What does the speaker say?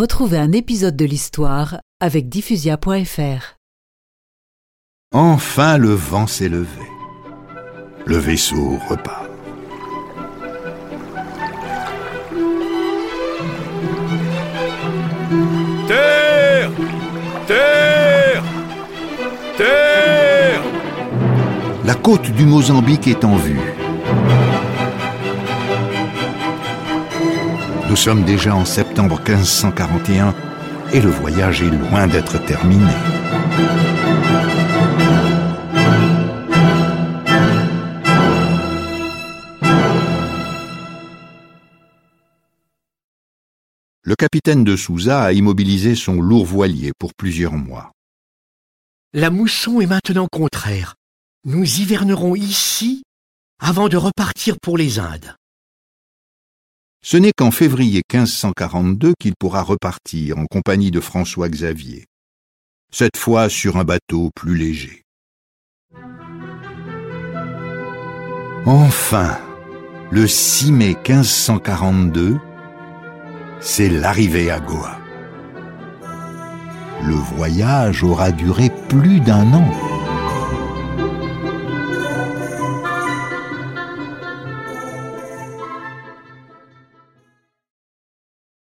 Retrouvez un épisode de l'histoire avec diffusia.fr. Enfin le vent s'est levé. Le vaisseau repart. Terre Terre Terre La côte du Mozambique est en vue. Nous sommes déjà en septembre 1541 et le voyage est loin d'être terminé. Le capitaine de Souza a immobilisé son lourd voilier pour plusieurs mois. La mousson est maintenant contraire. Nous hivernerons ici avant de repartir pour les Indes. Ce n'est qu'en février 1542 qu'il pourra repartir en compagnie de François Xavier, cette fois sur un bateau plus léger. Enfin, le 6 mai 1542, c'est l'arrivée à Goa. Le voyage aura duré plus d'un an.